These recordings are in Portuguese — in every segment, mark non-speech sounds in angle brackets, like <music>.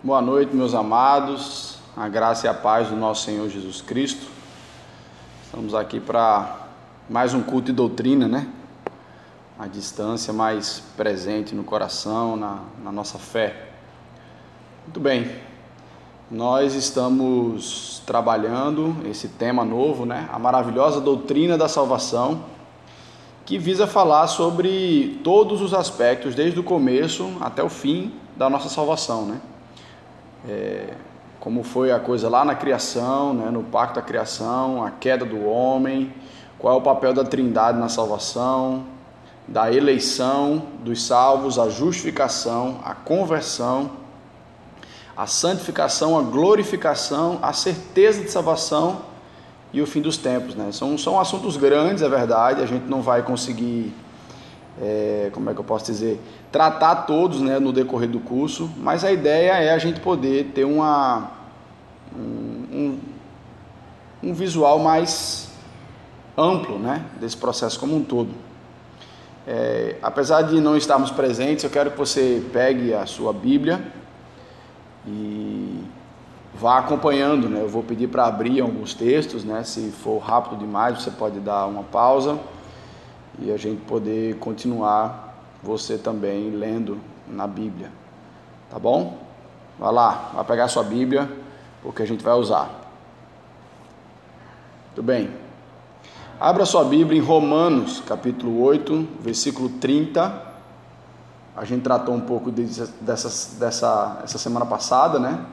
Boa noite, meus amados. A graça e a paz do nosso Senhor Jesus Cristo. Estamos aqui para mais um culto de doutrina, né? A distância mais presente no coração, na, na nossa fé. Muito bem. Nós estamos trabalhando esse tema novo, né? A maravilhosa doutrina da salvação, que visa falar sobre todos os aspectos, desde o começo até o fim da nossa salvação, né? É, como foi a coisa lá na criação, né, no pacto da criação, a queda do homem, qual é o papel da trindade na salvação, da eleição dos salvos, a justificação, a conversão, a santificação, a glorificação, a certeza de salvação e o fim dos tempos. Né? São, são assuntos grandes, é verdade, a gente não vai conseguir é, como é que eu posso dizer, tratar todos né, no decorrer do curso, mas a ideia é a gente poder ter uma, um, um visual mais amplo né, desse processo como um todo. É, apesar de não estarmos presentes, eu quero que você pegue a sua Bíblia e vá acompanhando. Né? Eu vou pedir para abrir alguns textos, né? se for rápido demais, você pode dar uma pausa e a gente poder continuar você também lendo na Bíblia. Tá bom? Vai lá, vai pegar sua Bíblia, porque a gente vai usar. Tudo bem. Abra sua Bíblia em Romanos, capítulo 8, versículo 30. A gente tratou um pouco dessa, dessa essa semana passada, né?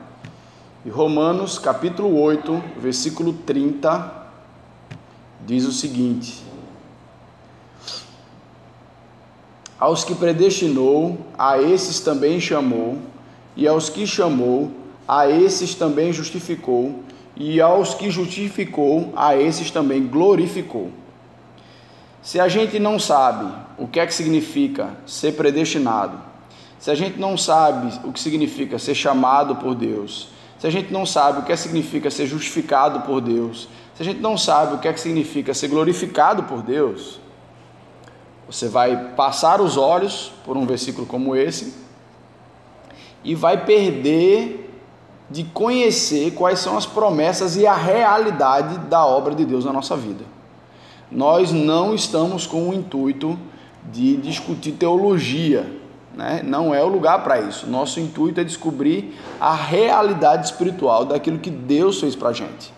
E Romanos, capítulo 8, versículo 30, diz o seguinte: Aos que predestinou, a esses também chamou, e aos que chamou, a esses também justificou, e aos que justificou, a esses também glorificou. Se a gente não sabe o que é que significa ser predestinado, se a gente não sabe o que significa ser chamado por Deus, se a gente não sabe o que é significa ser justificado por Deus, se a gente não sabe o que é que significa ser glorificado por Deus, você vai passar os olhos por um versículo como esse e vai perder de conhecer quais são as promessas e a realidade da obra de Deus na nossa vida. Nós não estamos com o intuito de discutir teologia, né? não é o lugar para isso. Nosso intuito é descobrir a realidade espiritual daquilo que Deus fez para a gente.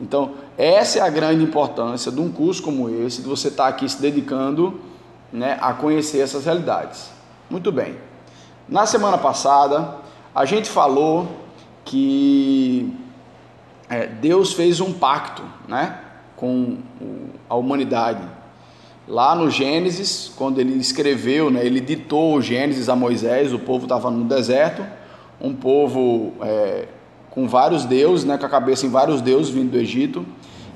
Então, essa é a grande importância de um curso como esse, de você estar aqui se dedicando né, a conhecer essas realidades. Muito bem. Na semana passada, a gente falou que é, Deus fez um pacto né, com a humanidade. Lá no Gênesis, quando ele escreveu, né, ele ditou o Gênesis a Moisés, o povo estava no deserto, um povo é, com vários deuses, né, com a cabeça em vários deuses vindo do Egito.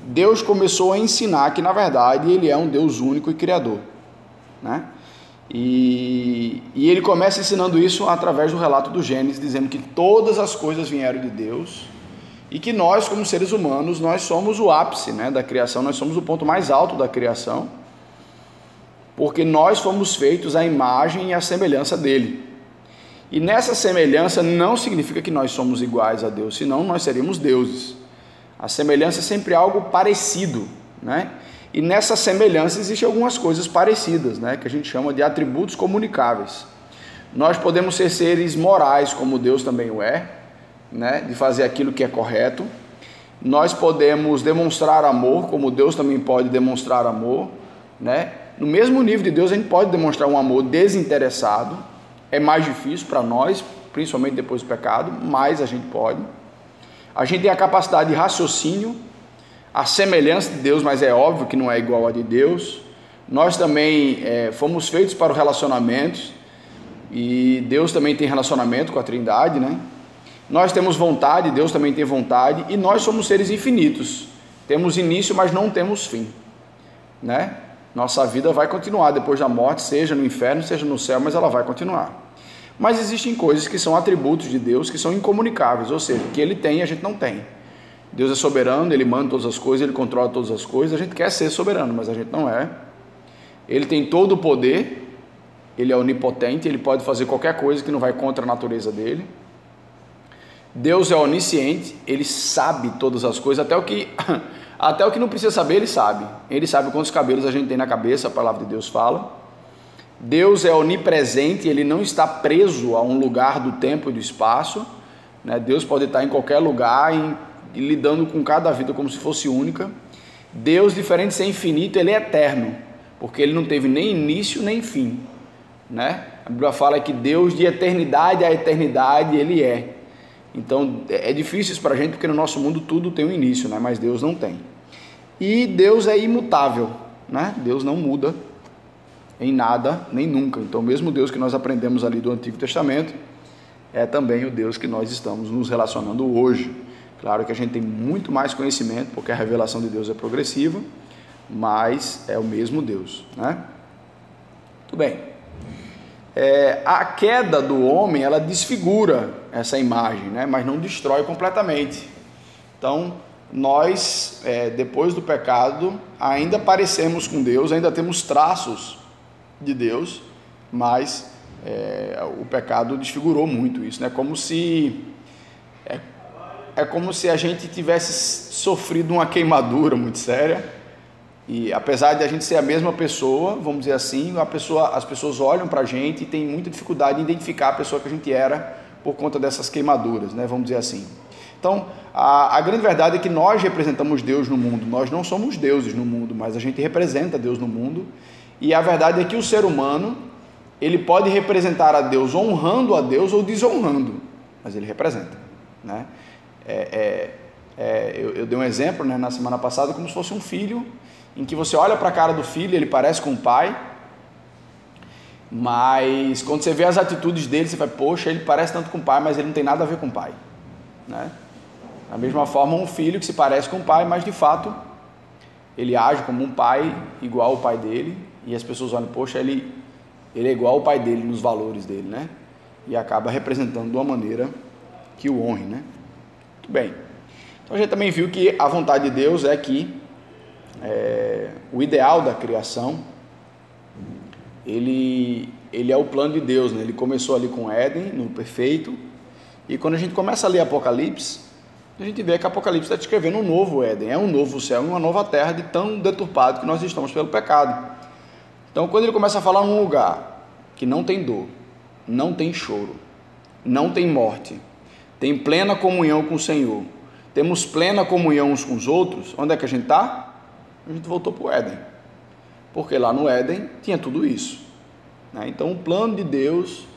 Deus começou a ensinar que, na verdade, ele é um Deus único e criador. Né? E, e ele começa ensinando isso através do relato do Gênesis, dizendo que todas as coisas vieram de Deus e que nós, como seres humanos, nós somos o ápice né, da criação, nós somos o ponto mais alto da criação, porque nós fomos feitos à imagem e à semelhança dele. E nessa semelhança não significa que nós somos iguais a Deus, senão nós seríamos deuses. A semelhança é sempre algo parecido, né? E nessa semelhança existem algumas coisas parecidas, né, que a gente chama de atributos comunicáveis. Nós podemos ser seres morais, como Deus também o é, né, de fazer aquilo que é correto. Nós podemos demonstrar amor, como Deus também pode demonstrar amor, né? No mesmo nível de Deus, a gente pode demonstrar um amor desinteressado. É mais difícil para nós, principalmente depois do pecado, mas a gente pode. A gente tem a capacidade de raciocínio, a semelhança de Deus, mas é óbvio que não é igual a de Deus. Nós também é, fomos feitos para o relacionamento e Deus também tem relacionamento com a Trindade, né? Nós temos vontade, Deus também tem vontade e nós somos seres infinitos. Temos início, mas não temos fim, né? Nossa vida vai continuar depois da morte, seja no inferno, seja no céu, mas ela vai continuar. Mas existem coisas que são atributos de Deus que são incomunicáveis, ou seja, que ele tem e a gente não tem. Deus é soberano, Ele manda todas as coisas, Ele controla todas as coisas. A gente quer ser soberano, mas a gente não é. Ele tem todo o poder, Ele é onipotente, Ele pode fazer qualquer coisa que não vai contra a natureza dele. Deus é onisciente, ele sabe todas as coisas, até o que <laughs> até o que não precisa saber, ele sabe. Ele sabe quantos cabelos a gente tem na cabeça, a palavra de Deus fala. Deus é onipresente, ele não está preso a um lugar do tempo e do espaço. Né? Deus pode estar em qualquer lugar e, e lidando com cada vida como se fosse única. Deus, diferente de ser infinito, ele é eterno, porque ele não teve nem início nem fim. Né? A Bíblia fala que Deus, de eternidade a eternidade, ele é. Então é, é difícil isso para a gente, porque no nosso mundo tudo tem um início, né? mas Deus não tem. E Deus é imutável, né? Deus não muda em nada, nem nunca. Então, mesmo Deus que nós aprendemos ali do Antigo Testamento, é também o Deus que nós estamos nos relacionando hoje. Claro que a gente tem muito mais conhecimento, porque a revelação de Deus é progressiva, mas é o mesmo Deus, né? Muito bem. É, a queda do homem, ela desfigura essa imagem, né? mas não destrói completamente. Então, nós, é, depois do pecado, ainda parecemos com Deus, ainda temos traços de Deus, mas é, o pecado desfigurou muito isso, né? Como se é, é como se a gente tivesse sofrido uma queimadura muito séria e apesar de a gente ser a mesma pessoa, vamos dizer assim, pessoa, as pessoas olham para a gente e tem muita dificuldade em identificar a pessoa que a gente era por conta dessas queimaduras, né? Vamos dizer assim. Então, a, a, grande verdade é que nós representamos Deus no mundo. Nós não somos deuses no mundo, mas a gente representa Deus no mundo. E a verdade é que o ser humano, ele pode representar a Deus honrando a Deus ou desonrando, mas ele representa. Né? É, é, é, eu, eu, dei um exemplo né, na semana passada como se fosse um filho, em que você olha para a cara do filho, ele parece com o pai, mas quando você vê as atitudes dele, você vai, poxa, ele parece tanto com o pai, mas ele não tem nada a ver com o pai. Né? Da mesma forma, um filho que se parece com o pai, mas de fato ele age como um pai, igual ao pai dele, e as pessoas olham, poxa, ele, ele é igual ao pai dele nos valores dele, né? E acaba representando de uma maneira que o honre, né? Muito bem. Então a gente também viu que a vontade de Deus é que é, o ideal da criação, ele, ele é o plano de Deus, né? Ele começou ali com Éden, no perfeito, e quando a gente começa a ler Apocalipse, a gente vê que Apocalipse está descrevendo um novo Éden, é um novo céu, uma nova terra de tão deturpado que nós estamos pelo pecado. Então, quando ele começa a falar num lugar que não tem dor, não tem choro, não tem morte, tem plena comunhão com o Senhor, temos plena comunhão uns com os outros, onde é que a gente está? A gente voltou para o Éden, porque lá no Éden tinha tudo isso. Né? Então, o plano de Deus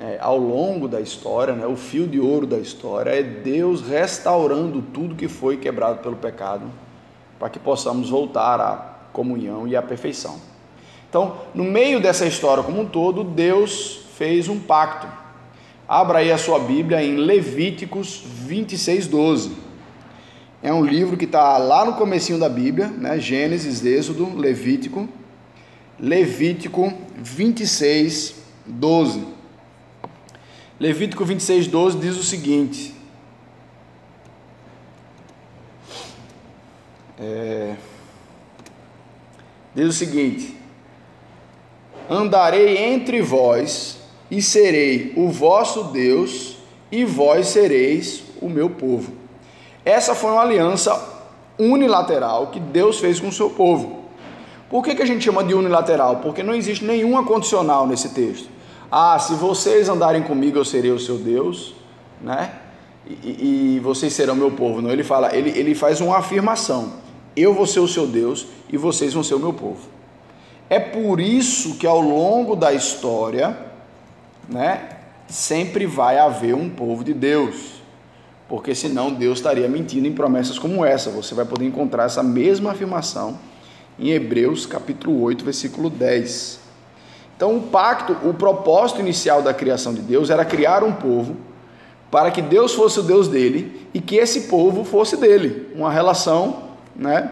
é, ao longo da história, né, o fio de ouro da história é Deus restaurando tudo que foi quebrado pelo pecado, para que possamos voltar à comunhão e à perfeição. Então, no meio dessa história como um todo, Deus fez um pacto. Abra aí a sua Bíblia em Levíticos 26, 12. É um livro que está lá no comecinho da Bíblia, né? Gênesis, Êxodo, Levítico. Levítico 26, 12. Levítico 26, 12 diz o seguinte: é, diz o seguinte: Andarei entre vós e serei o vosso Deus, e vós sereis o meu povo. Essa foi uma aliança unilateral que Deus fez com o seu povo. Por que, que a gente chama de unilateral? Porque não existe nenhuma condicional nesse texto. Ah, se vocês andarem comigo, eu serei o seu Deus, né? E, e, vocês serão meu povo. Não, ele fala, ele, ele faz uma afirmação: eu vou ser o seu Deus e vocês vão ser o meu povo. É por isso que ao longo da história, né, sempre vai haver um povo de Deus, porque senão Deus estaria mentindo em promessas como essa. Você vai poder encontrar essa mesma afirmação em Hebreus capítulo 8, versículo 10. Então, o pacto, o propósito inicial da criação de Deus era criar um povo para que Deus fosse o Deus dele e que esse povo fosse dele. Uma relação, né?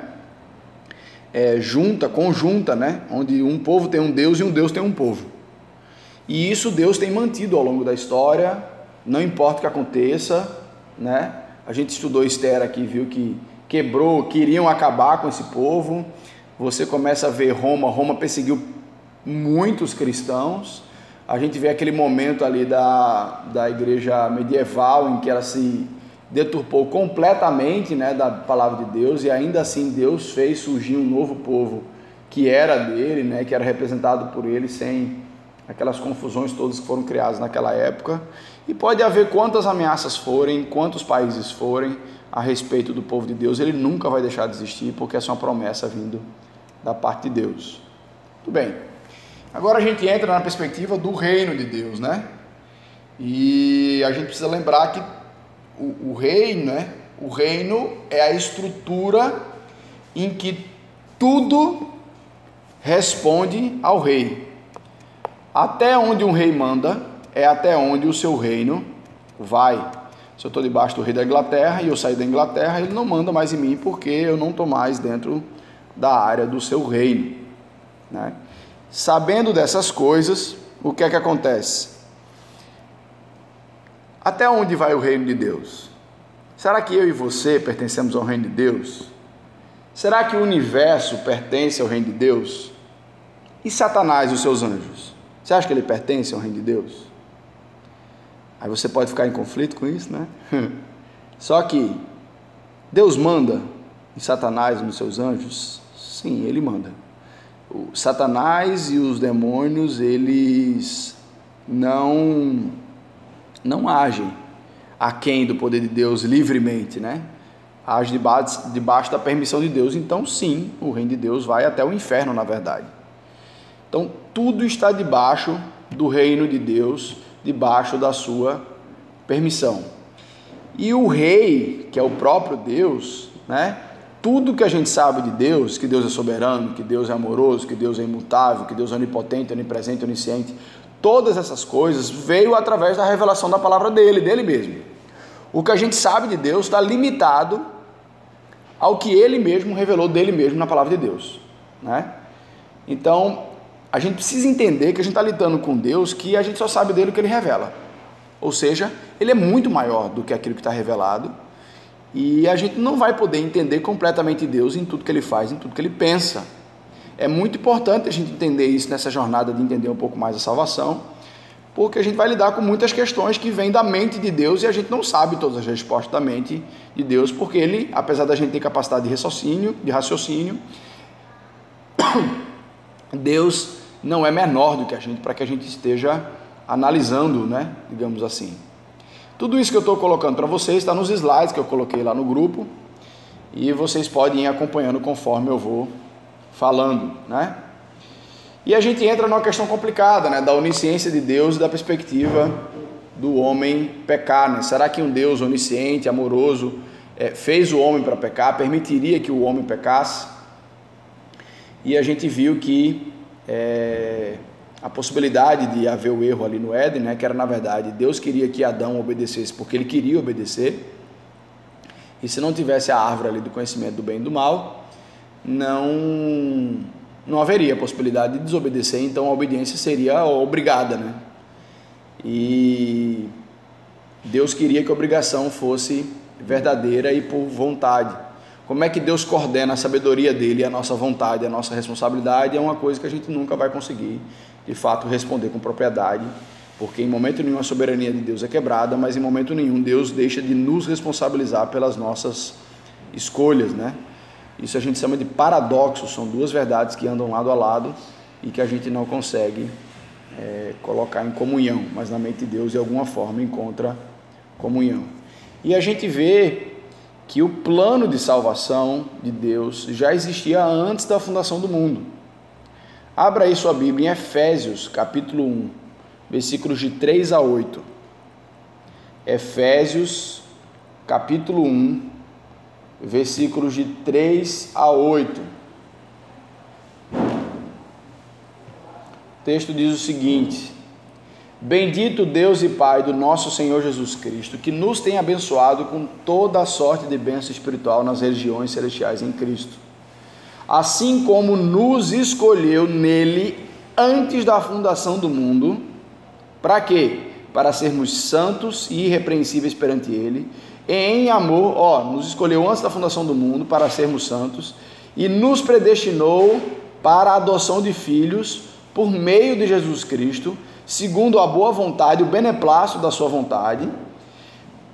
É, junta, conjunta, né? Onde um povo tem um Deus e um Deus tem um povo. E isso Deus tem mantido ao longo da história, não importa o que aconteça, né? A gente estudou Esther aqui, viu que quebrou, queriam acabar com esse povo. Você começa a ver Roma, Roma perseguiu muitos cristãos, A gente vê aquele momento ali da, da igreja medieval em que ela se deturpou completamente né, da palavra de Deus e ainda assim Deus fez surgir um novo povo que era dele, né, que era representado por ele, sem aquelas confusões todas que foram criadas naquela época. E pode haver quantas ameaças forem, quantos países forem a respeito do povo de Deus, ele nunca vai deixar de existir, porque essa é uma promessa vindo da parte de Deus. Muito bem. Agora a gente entra na perspectiva do reino de Deus, né? E a gente precisa lembrar que o, o reino, né? O reino é a estrutura em que tudo responde ao rei. Até onde um rei manda é até onde o seu reino vai. Se eu estou debaixo do rei da Inglaterra e eu sair da Inglaterra, ele não manda mais em mim porque eu não estou mais dentro da área do seu reino. Né? Sabendo dessas coisas, o que é que acontece? Até onde vai o reino de Deus? Será que eu e você pertencemos ao reino de Deus? Será que o universo pertence ao reino de Deus? E Satanás e os seus anjos? Você acha que ele pertence ao reino de Deus? Aí você pode ficar em conflito com isso, né? <laughs> Só que Deus manda em Satanás e nos seus anjos? Sim, ele manda. O Satanás e os demônios, eles não não agem aquém do poder de Deus livremente, né? Agem debaixo, debaixo da permissão de Deus. Então, sim, o reino de Deus vai até o inferno, na verdade. Então, tudo está debaixo do reino de Deus, debaixo da sua permissão. E o rei, que é o próprio Deus, né? Tudo que a gente sabe de Deus, que Deus é soberano, que Deus é amoroso, que Deus é imutável, que Deus é onipotente, onipresente, onisciente, todas essas coisas veio através da revelação da palavra dele, dele mesmo. O que a gente sabe de Deus está limitado ao que ele mesmo revelou dele mesmo na palavra de Deus, né? Então, a gente precisa entender que a gente está lidando com Deus que a gente só sabe dele o que ele revela. Ou seja, ele é muito maior do que aquilo que está revelado e a gente não vai poder entender completamente Deus em tudo que ele faz, em tudo que ele pensa. É muito importante a gente entender isso nessa jornada de entender um pouco mais a salvação, porque a gente vai lidar com muitas questões que vêm da mente de Deus e a gente não sabe todas as respostas da mente de Deus, porque ele, apesar da gente ter capacidade de raciocínio, de raciocínio, <coughs> Deus não é menor do que a gente, para que a gente esteja analisando, né, digamos assim. Tudo isso que eu estou colocando para vocês está nos slides que eu coloquei lá no grupo e vocês podem ir acompanhando conforme eu vou falando, né? E a gente entra numa questão complicada, né, da onisciência de Deus e da perspectiva do homem pecar, né? Será que um Deus onisciente, amoroso, é, fez o homem para pecar, permitiria que o homem pecasse? E a gente viu que é, a possibilidade de haver o erro ali no Éden, né, que era na verdade Deus queria que Adão obedecesse porque ele queria obedecer, e se não tivesse a árvore ali do conhecimento do bem e do mal, não não haveria possibilidade de desobedecer, então a obediência seria obrigada, né? E Deus queria que a obrigação fosse verdadeira e por vontade. Como é que Deus coordena a sabedoria dele, a nossa vontade, a nossa responsabilidade, é uma coisa que a gente nunca vai conseguir, de fato, responder com propriedade, porque em momento nenhum a soberania de Deus é quebrada, mas em momento nenhum Deus deixa de nos responsabilizar pelas nossas escolhas, né? Isso a gente chama de paradoxo, são duas verdades que andam lado a lado e que a gente não consegue é, colocar em comunhão, mas na mente de Deus de alguma forma encontra comunhão. E a gente vê que o plano de salvação de Deus já existia antes da fundação do mundo. Abra aí sua Bíblia em Efésios, capítulo 1, versículos de 3 a 8. Efésios, capítulo 1, versículos de 3 a 8. O texto diz o seguinte: Bendito Deus e Pai do nosso Senhor Jesus Cristo, que nos tem abençoado com toda a sorte de bênção espiritual nas regiões celestiais em Cristo. Assim como nos escolheu nele antes da fundação do mundo, para quê? Para sermos santos e irrepreensíveis perante ele, em amor, ó, nos escolheu antes da fundação do mundo para sermos santos e nos predestinou para a adoção de filhos por meio de Jesus Cristo segundo a boa vontade, o beneplácito da sua vontade,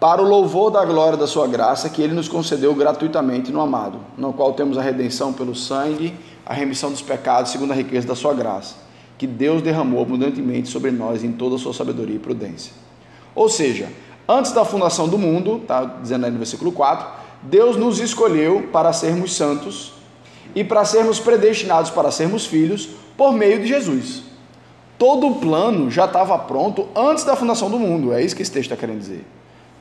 para o louvor da glória da sua graça, que ele nos concedeu gratuitamente no amado, no qual temos a redenção pelo sangue, a remissão dos pecados, segundo a riqueza da sua graça, que Deus derramou abundantemente sobre nós em toda a sua sabedoria e prudência. Ou seja, antes da fundação do mundo, está dizendo aí no versículo 4, Deus nos escolheu para sermos santos e para sermos predestinados para sermos filhos por meio de Jesus. Todo o plano já estava pronto antes da fundação do mundo, é isso que esse texto está querendo dizer.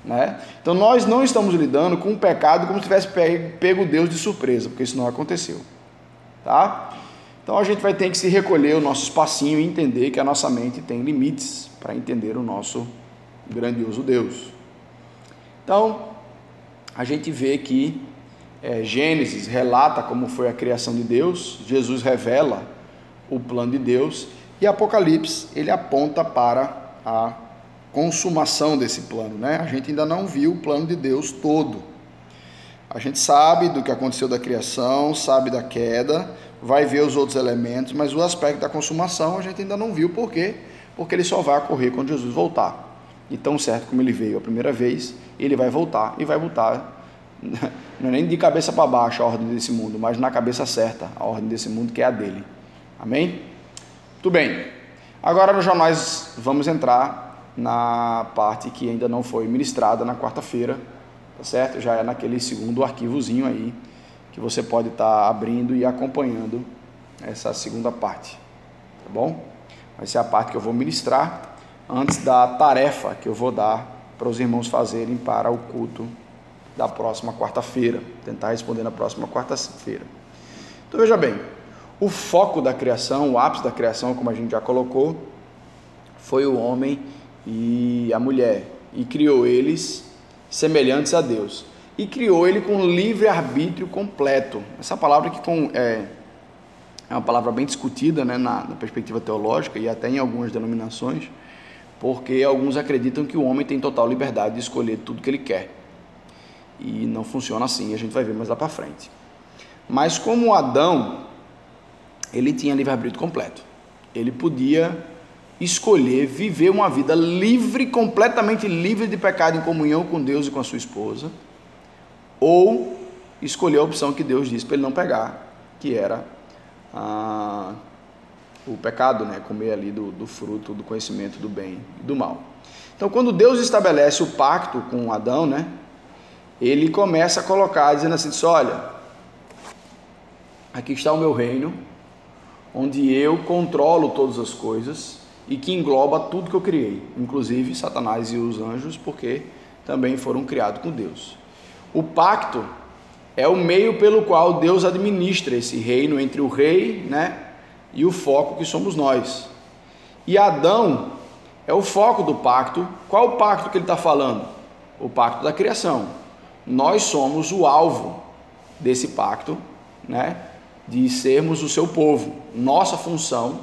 Né? Então nós não estamos lidando com o pecado como se tivesse pego Deus de surpresa, porque isso não aconteceu. Tá? Então a gente vai ter que se recolher o nosso espacinho e entender que a nossa mente tem limites para entender o nosso grandioso Deus. Então a gente vê que é, Gênesis relata como foi a criação de Deus, Jesus revela o plano de Deus e Apocalipse ele aponta para a consumação desse plano, né? A gente ainda não viu o plano de Deus todo. A gente sabe do que aconteceu da criação, sabe da queda, vai ver os outros elementos, mas o aspecto da consumação a gente ainda não viu, por quê? Porque ele só vai ocorrer quando Jesus voltar. E tão certo como ele veio a primeira vez, ele vai voltar e vai voltar, <laughs> não é nem de cabeça para baixo a ordem desse mundo, mas na cabeça certa, a ordem desse mundo que é a dele. Amém? Tudo bem. Agora já nós vamos entrar na parte que ainda não foi ministrada na quarta-feira, tá certo? Já é naquele segundo arquivozinho aí que você pode estar tá abrindo e acompanhando essa segunda parte, tá bom? Vai ser a parte que eu vou ministrar antes da tarefa que eu vou dar para os irmãos fazerem para o culto da próxima quarta-feira, tentar responder na próxima quarta-feira. Então veja bem, o foco da criação, o ápice da criação, como a gente já colocou, foi o homem e a mulher, e criou eles semelhantes a Deus. E criou ele com livre arbítrio completo. Essa palavra que com, é, é uma palavra bem discutida né, na, na perspectiva teológica e até em algumas denominações, porque alguns acreditam que o homem tem total liberdade de escolher tudo que ele quer. E não funciona assim, a gente vai ver mais lá para frente. Mas como Adão, ele tinha livre-arbítrio completo. Ele podia escolher viver uma vida livre, completamente livre de pecado em comunhão com Deus e com a sua esposa, ou escolher a opção que Deus disse para ele não pegar, que era ah, o pecado, né? comer ali do, do fruto do conhecimento do bem e do mal. Então, quando Deus estabelece o pacto com Adão, né? ele começa a colocar, dizendo assim: olha, aqui está o meu reino, onde eu controlo todas as coisas e que engloba tudo que eu criei, inclusive Satanás e os anjos, porque também foram criados com Deus. O pacto é o meio pelo qual Deus administra esse reino entre o rei, né, e o foco que somos nós. E Adão é o foco do pacto. Qual o pacto que ele está falando? O pacto da criação. Nós somos o alvo desse pacto, né, de sermos o seu povo. Nossa função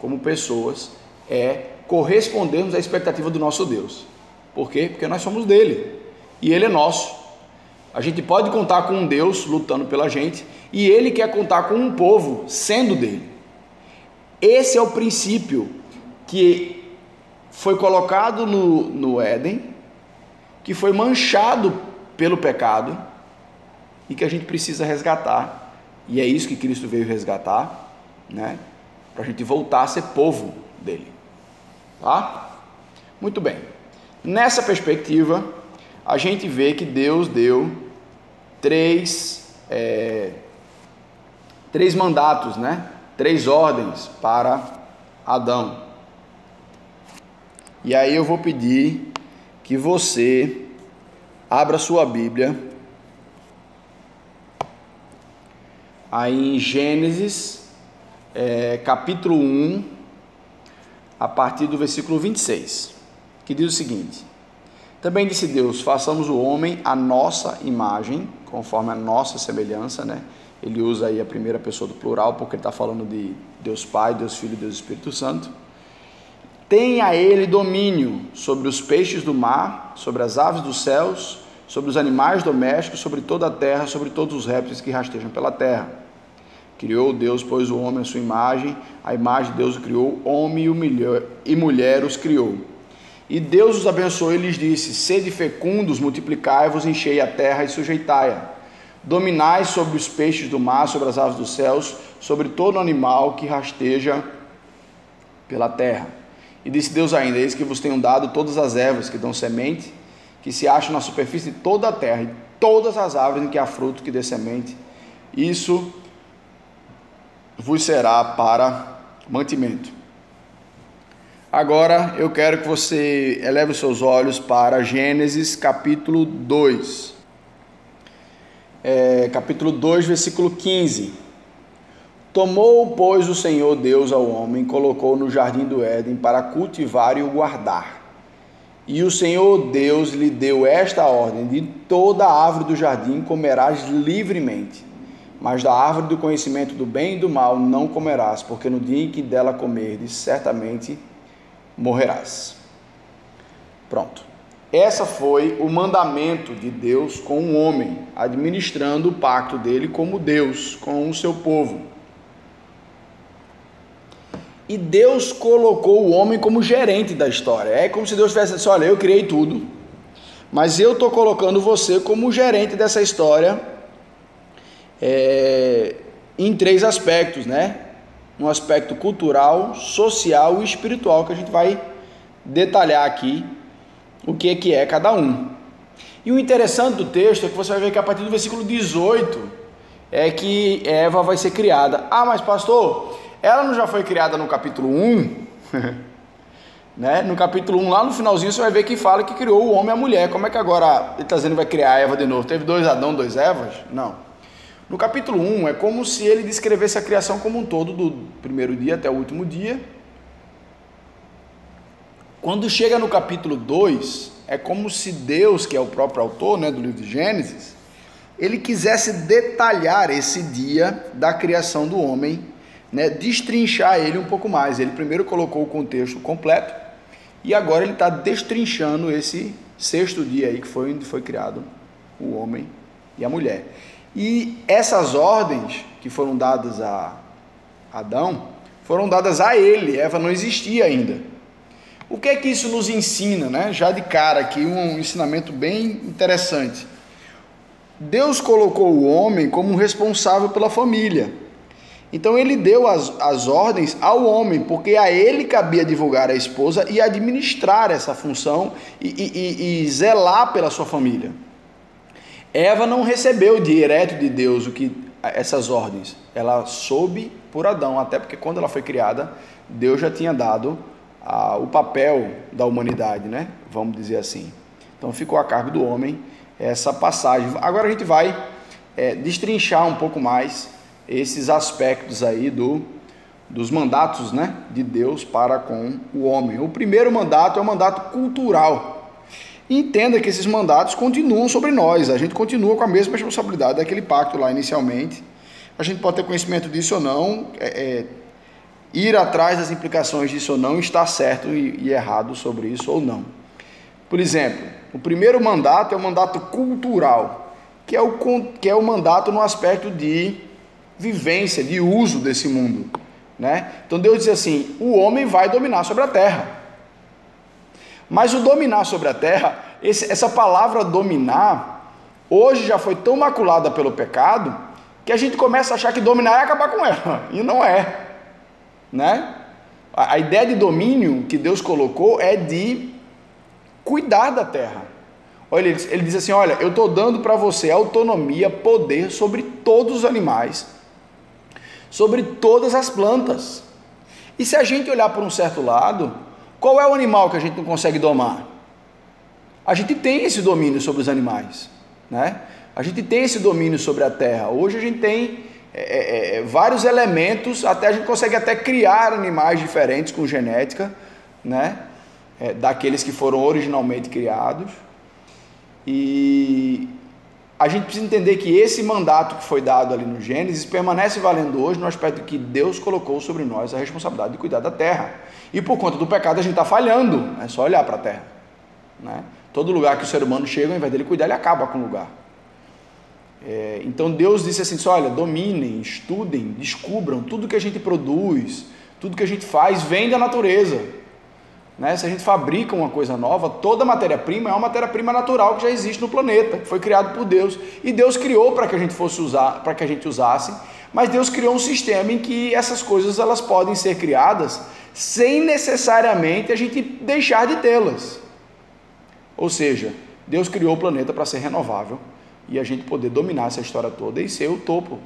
como pessoas é correspondermos à expectativa do nosso Deus. Por quê? Porque nós somos dele e ele é nosso. A gente pode contar com um Deus lutando pela gente e ele quer contar com um povo sendo dele. Esse é o princípio que foi colocado no, no Éden, que foi manchado pelo pecado e que a gente precisa resgatar. E é isso que Cristo veio resgatar, né? Para a gente voltar a ser povo dele. Tá? Muito bem. Nessa perspectiva, a gente vê que Deus deu três, é, três mandatos, né? três ordens para Adão. E aí eu vou pedir que você abra sua Bíblia aí em Gênesis, é, capítulo 1, a partir do versículo 26, que diz o seguinte: Também disse Deus: façamos o homem a nossa imagem, conforme a nossa semelhança, né? Ele usa aí a primeira pessoa do plural, porque ele está falando de Deus Pai, Deus Filho Deus Espírito Santo. Tenha ele domínio sobre os peixes do mar, sobre as aves dos céus, sobre os animais domésticos, sobre toda a terra, sobre todos os répteis que rastejam pela terra Criou Deus, pois o homem a sua imagem, a imagem de Deus o criou, homem e mulher os criou. E Deus os abençoou e lhes disse: Sede fecundos, multiplicai-vos, enchei a terra e sujeitai-a. Dominai sobre os peixes do mar, sobre as aves dos céus, sobre todo animal que rasteja pela terra. E disse Deus ainda: Eis que vos tenho dado todas as ervas que dão semente, que se acham na superfície de toda a terra, e todas as árvores em que há fruto que dê semente. Isso vos será para mantimento. Agora eu quero que você eleve os seus olhos para Gênesis capítulo 2. É, capítulo 2, versículo 15. Tomou, pois, o Senhor Deus ao homem, colocou no jardim do Éden para cultivar e o guardar. E o Senhor Deus lhe deu esta ordem: de toda árvore do jardim comerás livremente, mas da árvore do conhecimento do bem e do mal não comerás, porque no dia em que dela comerdes, certamente morrerás. Pronto. Essa foi o mandamento de Deus com o homem, administrando o pacto dele como Deus com o seu povo. E Deus colocou o homem como gerente da história. É como se Deus tivesse assim: olha, eu criei tudo, mas eu estou colocando você como gerente dessa história é, em três aspectos, né? Um aspecto cultural, social e espiritual que a gente vai detalhar aqui o que é que é cada um. E o interessante do texto é que você vai ver que a partir do versículo 18 é que Eva vai ser criada. Ah, mas pastor, ela não já foi criada no capítulo 1? <laughs> né? No capítulo 1, lá no finalzinho, você vai ver que fala que criou o homem e a mulher. Como é que agora ele está dizendo que vai criar a Eva de novo? Teve dois Adão, dois Evas? Não. No capítulo 1 é como se ele descrevesse a criação como um todo, do primeiro dia até o último dia. Quando chega no capítulo 2, é como se Deus, que é o próprio autor né, do livro de Gênesis, ele quisesse detalhar esse dia da criação do homem né, destrinchar ele um pouco mais. Ele primeiro colocou o contexto completo e agora ele está destrinchando esse sexto dia aí que foi onde foi criado o homem e a mulher. E essas ordens que foram dadas a Adão foram dadas a ele. Eva não existia ainda. O que é que isso nos ensina, né? Já de cara aqui um ensinamento bem interessante. Deus colocou o homem como responsável pela família. Então ele deu as, as ordens ao homem, porque a ele cabia divulgar a esposa e administrar essa função e, e, e zelar pela sua família. Eva não recebeu direto de Deus o que essas ordens. Ela soube por Adão, até porque quando ela foi criada, Deus já tinha dado ah, o papel da humanidade, né? Vamos dizer assim. Então ficou a cargo do homem essa passagem. Agora a gente vai é, destrinchar um pouco mais esses aspectos aí do, dos mandatos né, de Deus para com o homem. O primeiro mandato é o mandato cultural. entenda que esses mandatos continuam sobre nós, a gente continua com a mesma responsabilidade daquele pacto lá inicialmente. A gente pode ter conhecimento disso ou não, é, é, ir atrás das implicações disso ou não, estar certo e, e errado sobre isso ou não. Por exemplo, o primeiro mandato é o mandato cultural, que é o, que é o mandato no aspecto de vivência, de uso desse mundo. Né? Então Deus diz assim: o homem vai dominar sobre a terra. Mas o dominar sobre a terra, esse, essa palavra dominar, hoje já foi tão maculada pelo pecado que a gente começa a achar que dominar é acabar com ela. <laughs> E não é. Né? A, a ideia de domínio que Deus colocou é de cuidar da terra. Olha, ele, ele diz assim: olha, eu estou dando para você autonomia, poder sobre todos os animais sobre todas as plantas. E se a gente olhar por um certo lado, qual é o animal que a gente não consegue domar? A gente tem esse domínio sobre os animais, né? A gente tem esse domínio sobre a terra. Hoje a gente tem é, é, é, vários elementos, até a gente consegue até criar animais diferentes com genética, né? É, daqueles que foram originalmente criados. E a gente precisa entender que esse mandato que foi dado ali no Gênesis permanece valendo hoje no aspecto que Deus colocou sobre nós a responsabilidade de cuidar da terra. E por conta do pecado a gente está falhando, é só olhar para a terra. Né? Todo lugar que o ser humano chega, ao invés dele cuidar, ele acaba com o lugar. É, então Deus disse assim: olha, dominem, estudem, descubram tudo que a gente produz, tudo que a gente faz vem da natureza. Né? Se a gente fabrica uma coisa nova, toda matéria-prima é uma matéria-prima natural que já existe no planeta, que foi criado por Deus. E Deus criou para que a gente fosse usar, para que a gente usasse, mas Deus criou um sistema em que essas coisas elas podem ser criadas sem necessariamente a gente deixar de tê-las. Ou seja, Deus criou o planeta para ser renovável e a gente poder dominar essa história toda e ser o topo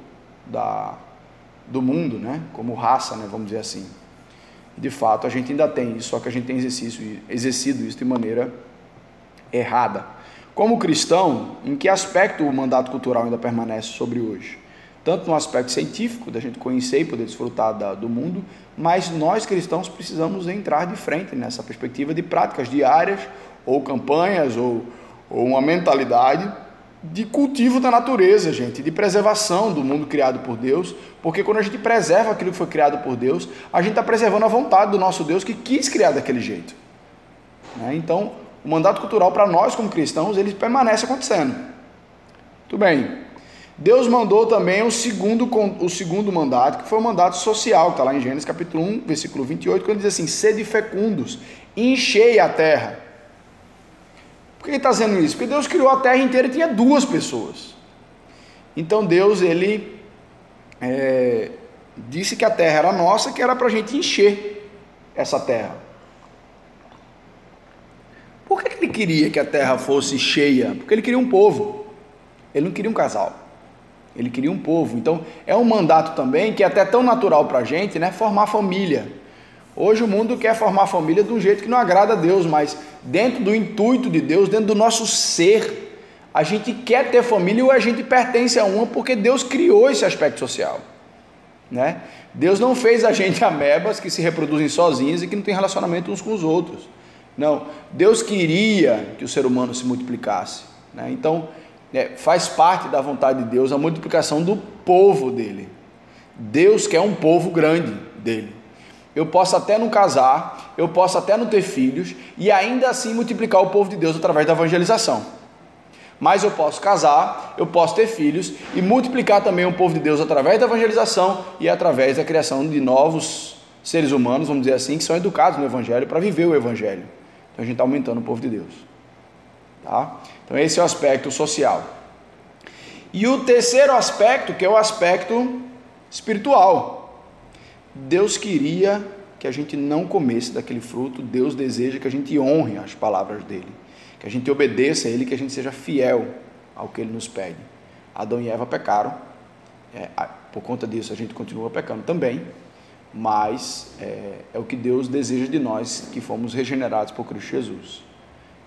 da, do mundo, né? como raça, né? vamos dizer assim. De fato, a gente ainda tem isso, só que a gente tem exercido, exercido isso de maneira errada. Como cristão, em que aspecto o mandato cultural ainda permanece sobre hoje? Tanto no aspecto científico, da gente conhecer e poder desfrutar da, do mundo, mas nós cristãos precisamos entrar de frente nessa perspectiva de práticas diárias, ou campanhas, ou, ou uma mentalidade de cultivo da natureza, gente, de preservação do mundo criado por Deus, porque quando a gente preserva aquilo que foi criado por Deus, a gente está preservando a vontade do nosso Deus que quis criar daquele jeito. Né? Então, o mandato cultural para nós como cristãos, ele permanece acontecendo. Tudo bem. Deus mandou também o segundo, o segundo mandato, que foi o mandato social, que está lá em Gênesis capítulo 1, versículo 28, quando diz assim: sede fecundos, enchei a terra. Por que ele está dizendo isso? Porque Deus criou a terra inteira e tinha duas pessoas. Então Deus, ele é, disse que a terra era nossa, que era para a gente encher essa terra. Por que ele queria que a terra fosse cheia? Porque ele queria um povo. Ele não queria um casal. Ele queria um povo. Então, é um mandato também que é até tão natural para a gente, né? Formar família. Hoje o mundo quer formar família de um jeito que não agrada a Deus, mas dentro do intuito de Deus, dentro do nosso ser, a gente quer ter família ou a gente pertence a uma porque Deus criou esse aspecto social. Né? Deus não fez a gente <laughs> amebas que se reproduzem sozinhas e que não tem relacionamento uns com os outros. Não, Deus queria que o ser humano se multiplicasse. Né? Então, é, faz parte da vontade de Deus a multiplicação do povo dele. Deus quer um povo grande dele. Eu posso até não casar, eu posso até não ter filhos e ainda assim multiplicar o povo de Deus através da evangelização. Mas eu posso casar, eu posso ter filhos e multiplicar também o povo de Deus através da evangelização e através da criação de novos seres humanos, vamos dizer assim, que são educados no evangelho para viver o evangelho. Então a gente está aumentando o povo de Deus. Tá? Então esse é o aspecto social. E o terceiro aspecto, que é o aspecto espiritual. Deus queria que a gente não comesse daquele fruto, Deus deseja que a gente honre as palavras dele, que a gente obedeça a ele, que a gente seja fiel ao que ele nos pede. Adão e Eva pecaram, é, por conta disso a gente continua pecando também, mas é, é o que Deus deseja de nós que fomos regenerados por Cristo Jesus,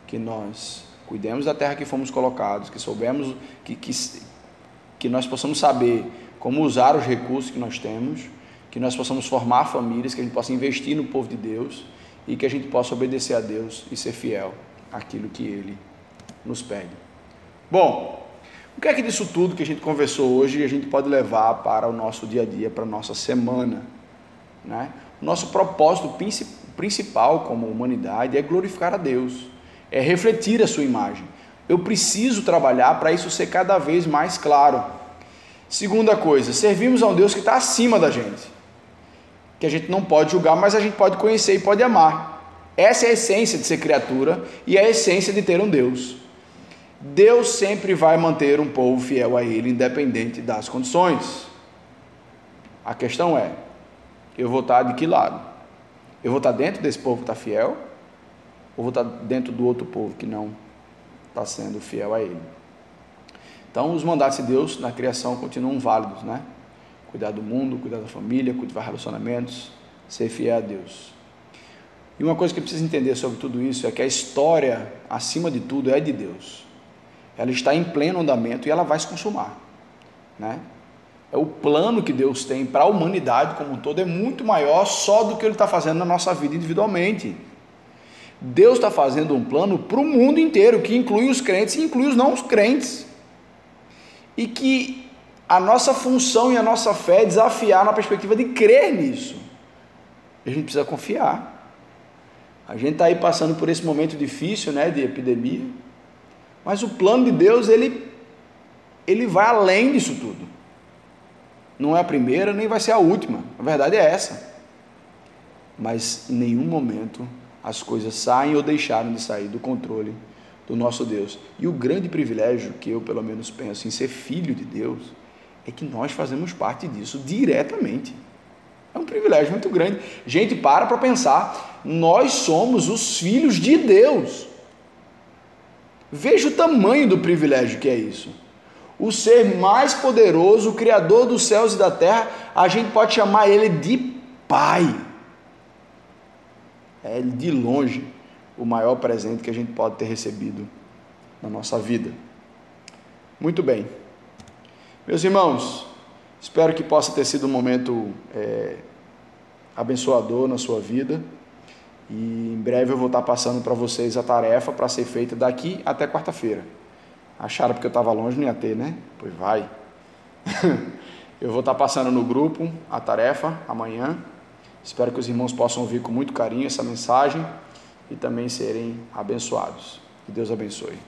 que nós cuidemos da terra que fomos colocados, que soubemos que, que, que nós possamos saber como usar os recursos que nós temos, que nós possamos formar famílias, que a gente possa investir no povo de Deus e que a gente possa obedecer a Deus e ser fiel àquilo que Ele nos pede. Bom, o que é que disso tudo que a gente conversou hoje a gente pode levar para o nosso dia a dia, para a nossa semana? Né? Nosso propósito principal como humanidade é glorificar a Deus é refletir a sua imagem. Eu preciso trabalhar para isso ser cada vez mais claro. Segunda coisa, servimos a um Deus que está acima da gente, que a gente não pode julgar, mas a gente pode conhecer e pode amar. Essa é a essência de ser criatura e é a essência de ter um Deus. Deus sempre vai manter um povo fiel a Ele, independente das condições. A questão é: eu vou estar de que lado? Eu vou estar dentro desse povo que está fiel? ou vou estar dentro do outro povo que não está sendo fiel a ele. Então, os mandatos de Deus na criação continuam válidos, né? Cuidar do mundo, cuidar da família, cultivar relacionamentos, ser fiel a Deus. E uma coisa que precisa entender sobre tudo isso é que a história, acima de tudo, é de Deus. Ela está em pleno andamento e ela vai se consumar, né? É o plano que Deus tem para a humanidade como um todo é muito maior só do que Ele está fazendo na nossa vida individualmente. Deus está fazendo um plano para o mundo inteiro, que inclui os crentes e inclui os não crentes. E que a nossa função e a nossa fé é desafiar na perspectiva de crer nisso. A gente precisa confiar. A gente está aí passando por esse momento difícil, né, de epidemia. Mas o plano de Deus, ele, ele vai além disso tudo. Não é a primeira, nem vai ser a última. A verdade é essa. Mas em nenhum momento as coisas saem ou deixaram de sair do controle do nosso Deus. E o grande privilégio que eu, pelo menos, penso em ser filho de Deus é que nós fazemos parte disso diretamente. É um privilégio muito grande. Gente, para para pensar. Nós somos os filhos de Deus. Veja o tamanho do privilégio que é isso. O ser mais poderoso, o Criador dos céus e da terra, a gente pode chamar ele de Pai. É de longe o maior presente que a gente pode ter recebido na nossa vida. Muito bem. Meus irmãos, espero que possa ter sido um momento é, abençoador na sua vida. E em breve eu vou estar passando para vocês a tarefa para ser feita daqui até quarta-feira. Acharam porque eu estava longe, não ia ter, né? Pois vai. <laughs> eu vou estar passando no grupo a tarefa amanhã. Espero que os irmãos possam ouvir com muito carinho essa mensagem e também serem abençoados. Que Deus abençoe.